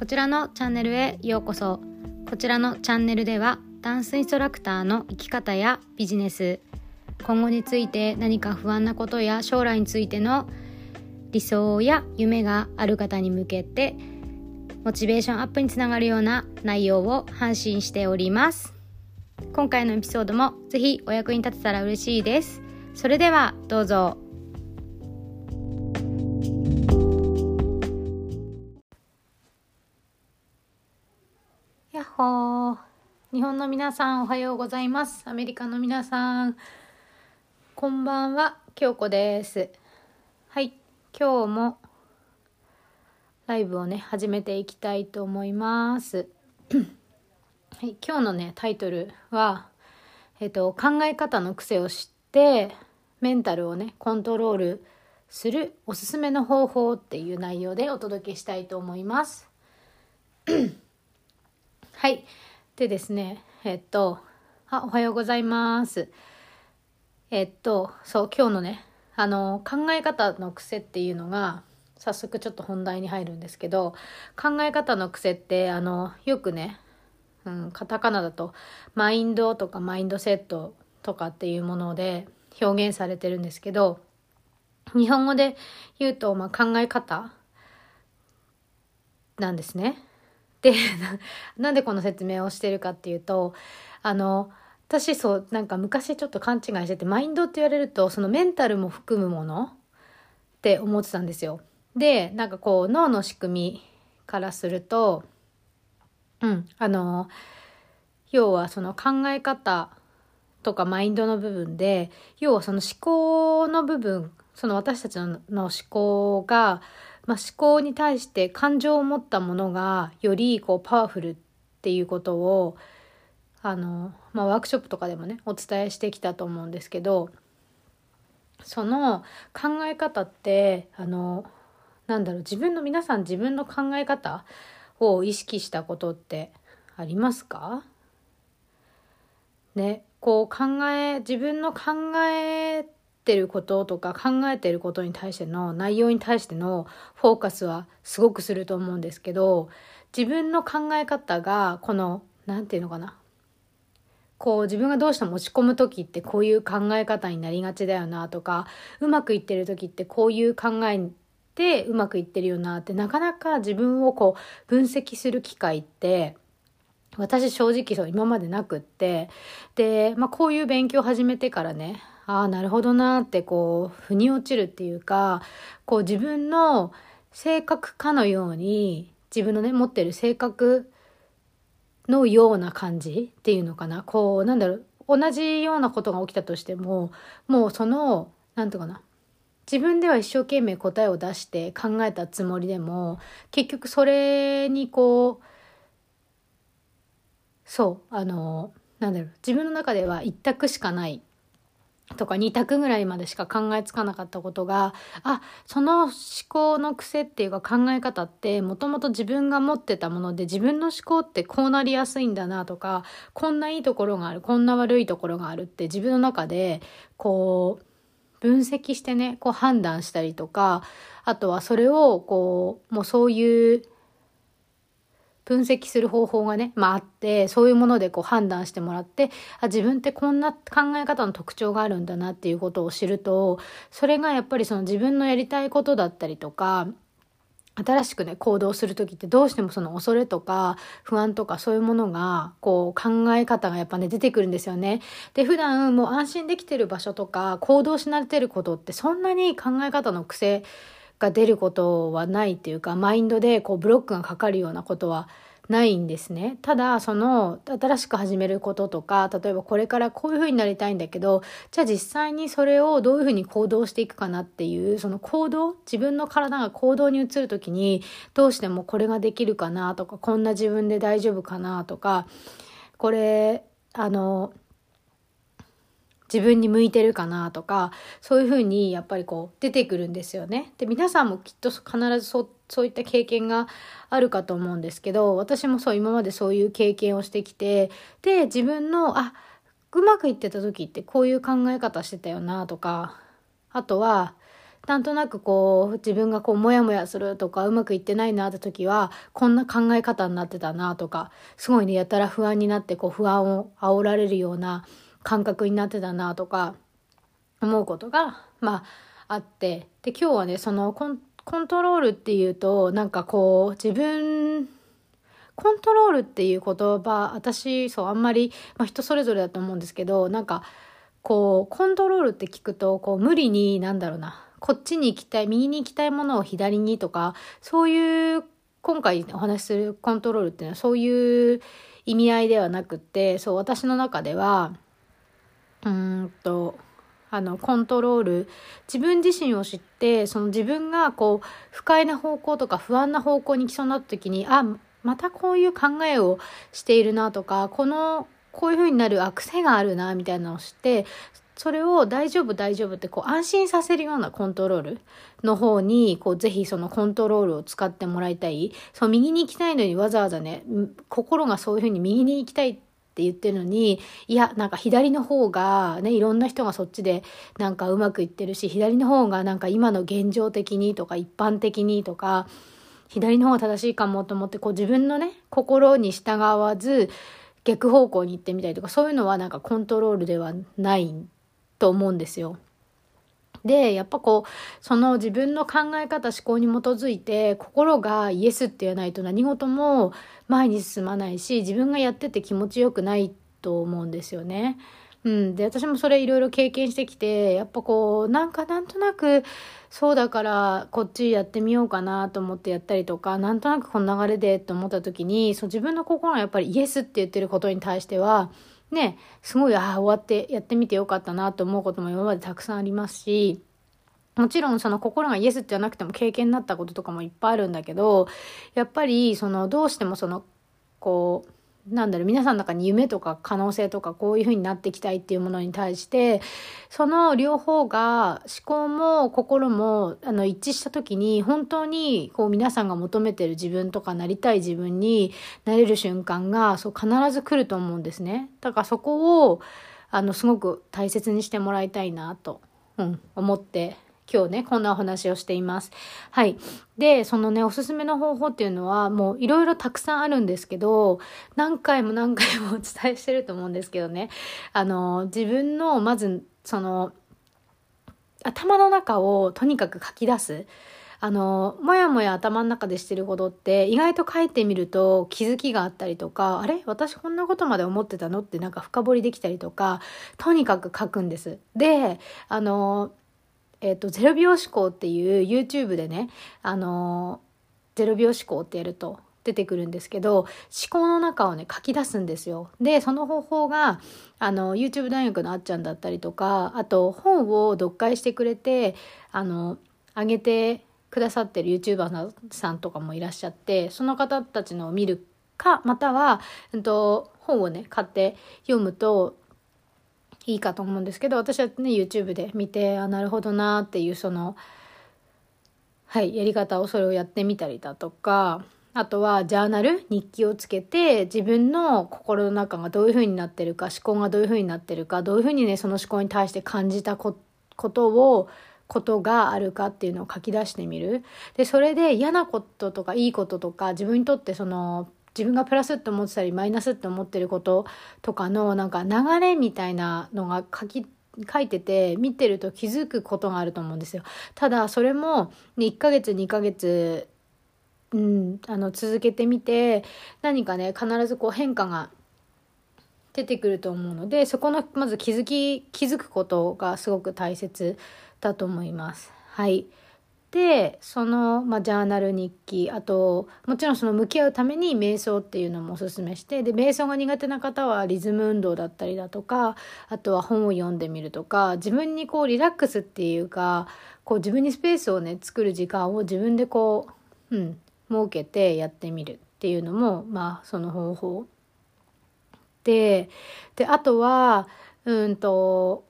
こちらのチャンネルへようこそ。こちらのチャンネルではダンスインストラクターの生き方やビジネス。今後について何か不安なことや将来についての理想や夢がある方に向けてモチベーションアップにつながるような内容を発信しております。今回のエピソードもぜひお役に立てたら嬉しいです。それではどうぞ。ほー日本の皆さんおはようございます。アメリカの皆さん。こんばんは京子です。はい今日もライブをね始めていきたいと思います。はい、今日のねタイトルは、えっと、考え方の癖を知ってメンタルをねコントロールするおすすめの方法っていう内容でお届けしたいと思います。はいでですねえっとあおはようございますえっとそう今日のねあの考え方の癖っていうのが早速ちょっと本題に入るんですけど考え方の癖ってあのよくね、うん、カタカナだとマインドとかマインドセットとかっていうもので表現されてるんですけど日本語で言うと、まあ、考え方なんですね。で なんでこの説明をしてるかっていうとあの私そうなんか昔ちょっと勘違いしててマインドって言われるとそのメンタルも含むものって思ってたんですよ。でなんかこう脳の仕組みからするとうんあの要はその考え方とかマインドの部分で要はその思考の部分その私たちの思考が、まあ、思考に対して感情を持ったものがよりこうパワフルっていうことをあの、まあ、ワークショップとかでもねお伝えしてきたと思うんですけどその考え方ってあのなんだろう自分の皆さん自分の考え方を意識したことってありますか？ねこう考え自分の考えてることとか考えてることに対しての内容に対してのフォーカスはすごくすると思うんですけど自分の考え方がこの何て言うのかな。こう自分がどうしても落ち込む時ってこういう考え方になりがちだよなとかうまくいってる時ってこういう考えでうまくいってるよなってなかなか自分をこう分析する機会って私正直そう今までなくってで、まあ、こういう勉強を始めてからねああなるほどなってこう腑に落ちるっていうかこう自分の性格かのように自分のね持ってる性格のような感じっていうのかな。こうなんだろう同じようなことが起きたとしてももうその何て言うかな。自分では一生懸命答えを出して考えたつもりでも結局それにこうそうあのなんだろう自分の中では一択しかない。とか2択ぐらいまでしか考えつかなかったことがあその思考の癖っていうか考え方ってもともと自分が持ってたもので自分の思考ってこうなりやすいんだなとかこんないいところがあるこんな悪いところがあるって自分の中でこう分析してね、こう判断したりとか、あとはそれをこう、もうそういう分析する方法がね、まああって、そういうものでこう判断してもらって、あ、自分ってこんな考え方の特徴があるんだなっていうことを知ると、それがやっぱりその自分のやりたいことだったりとか、新しくね行動する時ってどうしてもその恐れとか不安とかそういうものがこう考え方がやっぱね出てくるんですよね。で普段もう安心できてる場所とか行動し慣れてることってそんなに考え方の癖が出ることはないっていうかマインドでこうブロックがかかるようなことはないんですね。ただ、その、新しく始めることとか、例えばこれからこういう風になりたいんだけど、じゃあ実際にそれをどういう風に行動していくかなっていう、その行動、自分の体が行動に移る時に、どうしてもこれができるかなとか、こんな自分で大丈夫かなとか、これ、あの、自分に向いてるかなとかそういうふうにやっぱりこう出てくるんですよね。で皆さんもきっと必ずそうそういった経験があるかと思うんですけど私もそう今までそういう経験をしてきてで自分のあうまくいってた時ってこういう考え方してたよなとかあとはなんとなくこう自分がこうモヤモヤするとかうまくいってないなって時はこんな考え方になってたなとかすごいねやたら不安になってこう不安を煽られるような感覚になってたなとか思うことがまああって。で今日はねそのコンコントロールっていうとなんかこう自分コントロールっていう言葉私そうあんまり、まあ、人それぞれだと思うんですけどなんかこうコントロールって聞くとこう無理になんだろうなこっちに行きたい右に行きたいものを左にとかそういう今回お話しするコントロールっていうのはそういう意味合いではなくってそう私の中ではうんとあのコントロール自分自身を知ってその自分がこう不快な方向とか不安な方向に行きそうになった時にあまたこういう考えをしているなとかこのこういう風になる癖があるなみたいなのを知ってそれを大丈夫大丈夫ってこう安心させるようなコントロールの方にこうぜひそのコントロールを使ってもらいたい。そう右に行きたいのにわざわざね心がそういう風に右に行きたいってって言ってるのにいやなんか左の方がねいろんな人がそっちでなんかうまくいってるし左の方がなんか今の現状的にとか一般的にとか左の方が正しいかもと思ってこう自分のね心に従わず逆方向に行ってみたりとかそういうのはなんかコントロールではないと思うんですよ。でやっぱこうその自分の考え方思考に基づいて心がイエスって言わないと何事も前に進まないし自分がやってて気持ちよくないと思うんですよね。うん、で私もそれいろいろ経験してきてやっぱこうなんかなんとなくそうだからこっちやってみようかなと思ってやったりとかなんとなくこの流れでと思った時にそう自分の心がやっぱりイエスって言ってることに対してはねすごいああ終わってやってみてよかったなと思うことも今までたくさんありますしもちろんその心がイエスじゃなくても経験になったこととかもいっぱいあるんだけどやっぱりそのどうしてもそのこうなんだろう皆さんの中に夢とか可能性とかこういう風になっていきたいっていうものに対してその両方が思考も心もあの一致した時に本当にこう皆さんが求めてる自分とかなりたい自分になれる瞬間がそう必ず来ると思うんですね。だからそこをあのすごく大切にしてもらいたいなと、うん、思って今日ね、こんなお話をしています。はい。で、そのね、おすすめの方法っていうのは、もういろいろたくさんあるんですけど、何回も何回もお伝えしてると思うんですけどね、あの、自分の、まず、その、頭の中をとにかく書き出す。あの、もやもや頭の中でしてることって意外と書いてみると気づきがあったりとか、あれ？私こんなことまで思ってたの？ってなんか深掘りできたりとか、とにかく書くんです。で、あの、えっ、ー、と、0秒思考っていう YouTube でね、あのー、0秒思考ってやると出てくるんですけど、思考の中をね、書き出すんですよ。で、その方法が、あの、YouTube 大学のあっちゃんだったりとか、あと、本を読解してくれて、あの、あげてくださってる YouTuber さんとかもいらっしゃって、その方たちのを見るか、または、うんと、本をね、買って読むと、いいかと思うんですけど私はね YouTube で見てあなるほどなっていうそのはいやり方をそれをやってみたりだとかあとはジャーナル日記をつけて自分の心の中がどういうふうになってるか思考がどういうふうになってるかどういうふうにねその思考に対して感じたことをことがあるかっていうのを書き出してみる。で、それで嫌なこととかいいこととか自分にとってその自分がプラスって思ってたりマイナスって思ってることとかのなんか流れみたいなのが書き書いてて見てると気づくことがあると思うんですよ。ただそれも、1ヶ月2ヶ月、うん、あの続けてみて何かね必ずこう変化が出てくると思うのでそこのまず気づき気づくことがすごく大切だと思います。はい。でその、まあ、ジャーナル日記あともちろんその向き合うために瞑想っていうのもおすすめしてで瞑想が苦手な方はリズム運動だったりだとかあとは本を読んでみるとか自分にこうリラックスっていうかこう自分にスペースをね作る時間を自分でこう、うん、設けてやってみるっていうのもまあその方法。でであとはうんと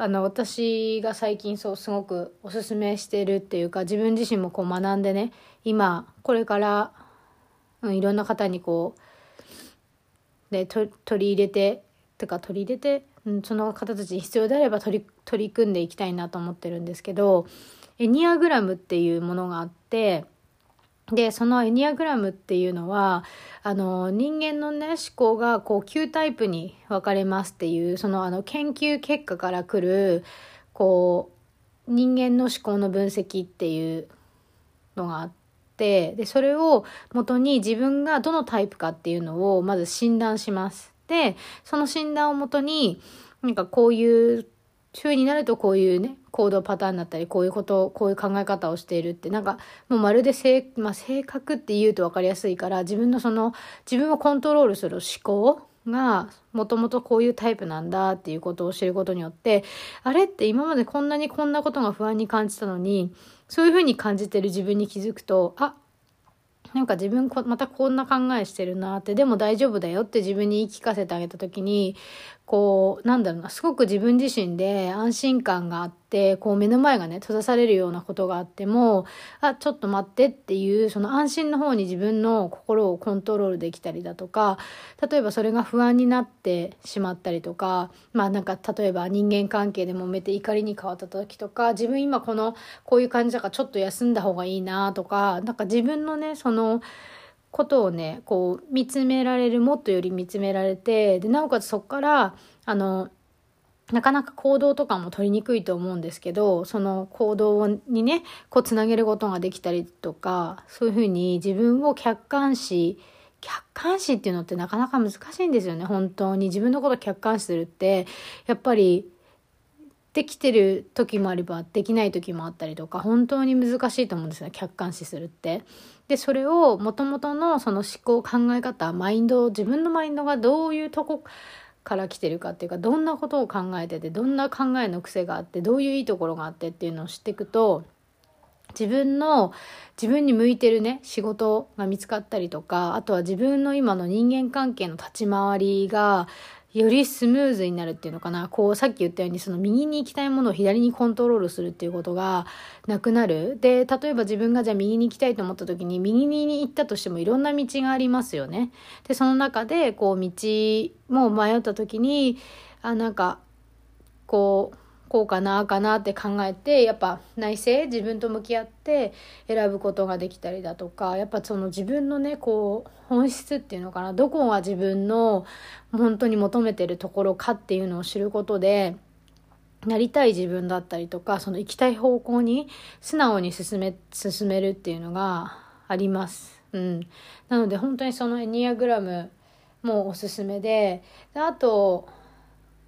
あの私が最近そうすごくおすすめしてるっていうか自分自身もこう学んでね今これから、うん、いろんな方にこうで取り入れててか取り入れて、うん、その方たちに必要であれば取り取り組んでいきたいなと思ってるんですけどエニアグラムっていうものがあってでそのエニアグラムっていうのはあの人間のね思考がこう9タイプに分かれますっていうそのあの研究結果からくるこう人間の思考の分析っていうのがあってでそれを元に自分がどのタイプかっていうのをまず診断します。でその診断をもとになんかこういう週になるとこういうね、行動パターンだったり、こういうこと、こういう考え方をしているって、なんか、もうまるで性、まあ、性格って言うと分かりやすいから、自分のその、自分をコントロールする思考が、もともとこういうタイプなんだっていうことを知ることによって、あれって今までこんなにこんなことが不安に感じたのに、そういうふうに感じてる自分に気づくと、あ、なんか自分またこんな考えしてるなってでも大丈夫だよって自分に言い聞かせてあげた時にこうなんだろうなすごく自分自身で安心感があってこう目の前がね閉ざされるようなことがあってもあちょっと待ってっていうその安心の方に自分の心をコントロールできたりだとか例えばそれが不安になってしまったりとかまあなんか例えば人間関係で揉めて怒りに変わった時とか自分今このこういう感じだからちょっと休んだ方がいいなとかなんか自分のねそのことをねこう見つめられるもっとより見つめられてでなおかつそこからあのなかなか行動とかも取りにくいと思うんですけど、その行動にね、こうつなげることができたりとか、そういうふうに自分を客観視、客観視っていうのってなかなか難しいんですよね、本当に。自分のこと客観視するって、やっぱり、できてる時もあればできない時もあったりとか本当に難しいと思うんですね客観視するって。でそれをもともとのその思考考え方マインド自分のマインドがどういうとこから来てるかっていうかどんなことを考えててどんな考えの癖があってどういういいところがあってっていうのを知っていくと自分の自分に向いてるね仕事が見つかったりとかあとは自分の今の人間関係の立ち回りがよりスムーズになるっていうのかな。こうさっき言ったようにその右に行きたいものを左にコントロールするっていうことがなくなる。で例えば自分がじゃあ右に行きたいと思った時に右に行ったとしてもいろんな道がありますよね。でその中でこう道も迷った時にあなんかこうこうかなあかなって考えてやっぱ内省自分と向き合って選ぶことができたりだとかやっぱその自分のねこう本質っていうのかなどこが自分の本当に求めてるところかっていうのを知ることでなりたい自分だったりとかその行きたい方向に素直に進め進めるっていうのがあります。うん、なので本当にそのエニアグラムもおすすめでであと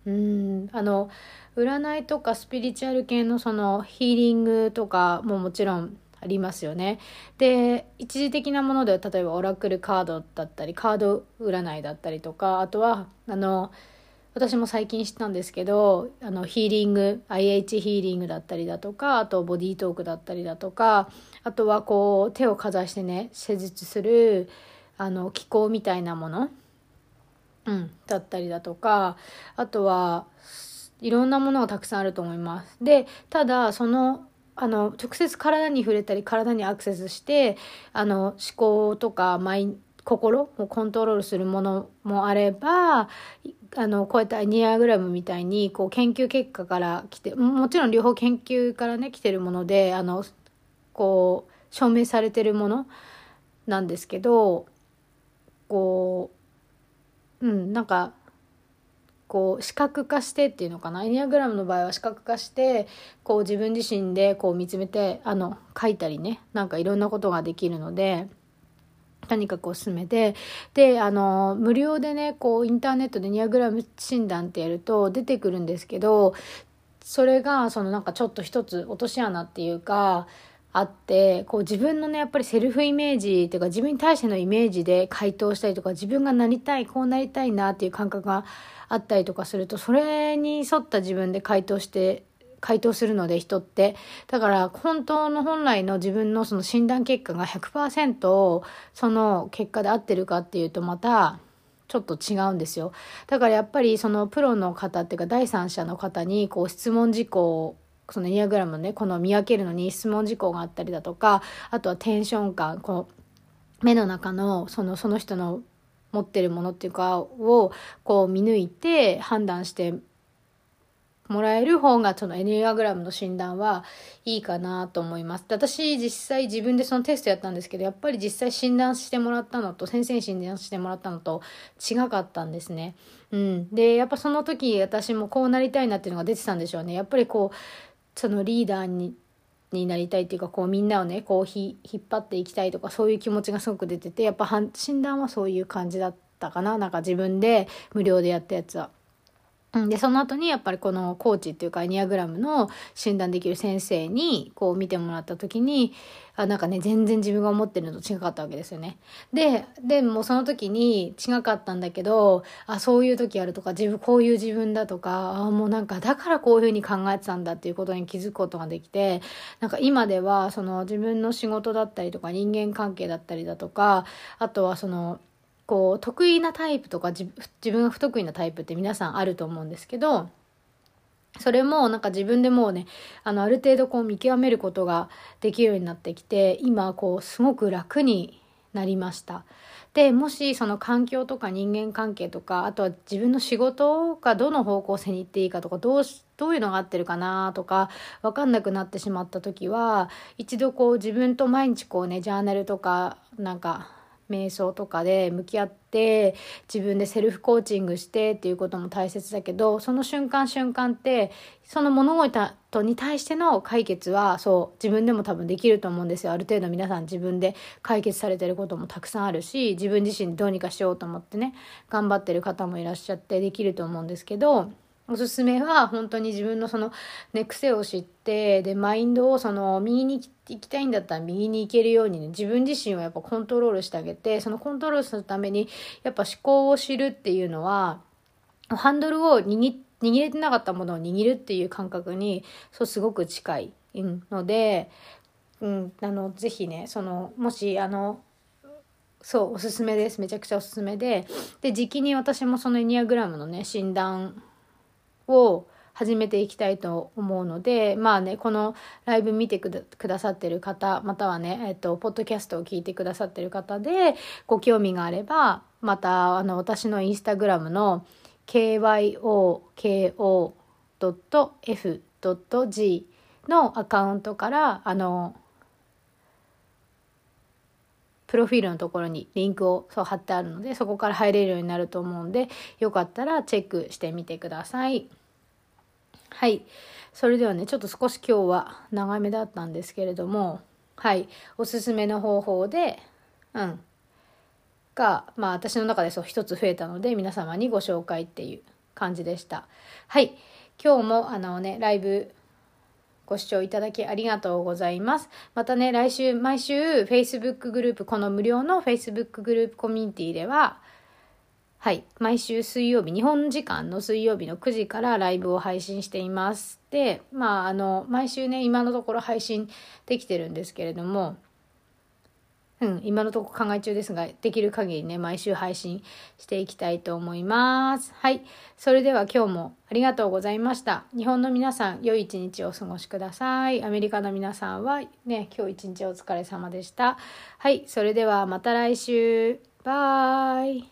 うんあの占いとかスピリチュアル系のそのヒーリングとかももちろんありますよね。で一時的なもので例えばオラクルカードだったりカード占いだったりとかあとはあの私も最近知ったんですけどあのヒーリング IH ヒーリングだったりだとかあとボディートークだったりだとかあとはこう手をかざしてね施術するあの気候みたいなもの、うん、だったりだとかあとはいろんなものがたくさんあると思います。で、ただ、その、あの、直接体に触れたり、体にアクセスして、あの、思考とか、マイ心をコントロールするものもあれば、あの、こうやってニアグラムみたいに、こう、研究結果から来て、もちろん両方研究からね、来てるもので、あの、こう、証明されてるものなんですけど、こう、うん、なんか、こう視覚化してっていうのかな？エニアグラムの場合は視覚化してこう自分自身でこう見つめてあの書いたりねなんかいろんなことができるので。とにかくおすすめで、で、あの、無料でね、こう、インターネットでニアグラム診断ってやると出てくるんですけど、それが、そのなんかちょっと一つ落とし穴っていうか、あってこう自分のねやっぱりセルフイメージっていうか自分に対してのイメージで回答したりとか自分がなりたいこうなりたいなっていう感覚があったりとかするとそれに沿った自分で回答して回答するので人って。だから本当の本来の自分のその診断結果が100%その結果で合ってるかっていうとまたちょっと違うんですよ。だからやっぱりそのプロの方っていうか第三者の方にこう質問事項そのエニアグラムねこの見分けるのに質問事項があったりだとかあとはテンション感こう目の中のそのその人の持ってるものっていうかをこう見抜いて判断してもらえる方がそのエニアグラムの診断はいいかなと思います。私実際自分でそのテストやったんですけどやっぱり実際診断してもらったのと先生に診断してもらったのと違かったんですね。うん、でやっぱその時私もこうなりたいなっていうのが出てたんでしょうね。やっぱりこうそのリーダーにになりたいっていうかこうみんなをねこうひ引っ張っていきたいとかそういう気持ちがすごく出ててやっぱ診断はそういう感じだったかななんか自分で無料でやったやつは。で、その後にやっぱりこのコーチっていうかエニアグラムの診断できる先生にこう見てもらった時に、あなんかね、全然自分が思ってるのと違かったわけですよね。で、でもその時に違かったんだけど、あ、そういう時あるとか、自分、こういう自分だとか、あもうなんかだからこういうふうに考えてたんだっていうことに気づくことができて、なんか今ではその自分の仕事だったりとか人間関係だったりだとか、あとはその、こう得意なタイプとか自分が不得意なタイプって皆さんあると思うんですけどそれもなんか自分でもうねあのある程度こう見極めることができるようになってきて今こうすごく楽になりました。でもしその環境とか人間関係とかあとは自分の仕事がどの方向性に行っていいかとかどうどういうのが合ってるかなとか分かんなくなってしまった時は一度こう自分と毎日こうねジャーナルとかなんか瞑想とかで向き合って自分でセルフコーチングしてっていうことも大切だけどその瞬間瞬間ってその物事に対しての解決はそう自分でも多分できると思うんですよ。ある程度皆さん自分で解決されてることもたくさんあるし自分自身どうにかしようと思ってね頑張ってる方もいらっしゃってできると思うんですけどおすすめは本当に自分のその、ね、癖を知ってでマインドをその右に行きたいんだったら右に行けるようにね自分自身をやっぱコントロールしてあげてそのコントロールするためにやっぱ思考を知るっていうのはハンドルを握握れてなかったものを握るっていう感覚にそうすごく近いので、うん、あのぜひねそのもしあのそうおすすめです。めちゃくちゃおすすめで。で時期に私もそのエニアグラムのね診断を始めていきたいと思うのでまあねこのライブ見てくださってる方またはねえっとポッドキャストを聞いてくださってる方でご興味があればまたあの私のインスタグラムの kyoko.f.g のアカウントからあのプロフィールのところにリンクをそう貼ってあるのでそこから入れるようになると思うんでよかったらチェックしてみてください。はい。それではね、ちょっと少し今日は長めだったんですけれども、はい。おすすめの方法で、うん。が、まあ私の中でそう一つ増えたので、皆様にご紹介っていう感じでした。はい。今日もあのね、ライブご視聴いただきありがとうございます。またね、来週、毎週、Facebook グループ、この無料の Facebook グループコミュニティでは、はい。毎週水曜日、日本時間の水曜日の9時からライブを配信しています。で、まあ、あの、毎週ね、今のところ配信できてるんですけれども、うん、今のところ考え中ですが、できる限りね、毎週配信していきたいと思います。はい。それでは今日もありがとうございました。日本の皆さん、良い一日をお過ごしください。アメリカの皆さんはね、今日一日お疲れ様でした。はい。それではまた来週。バイ。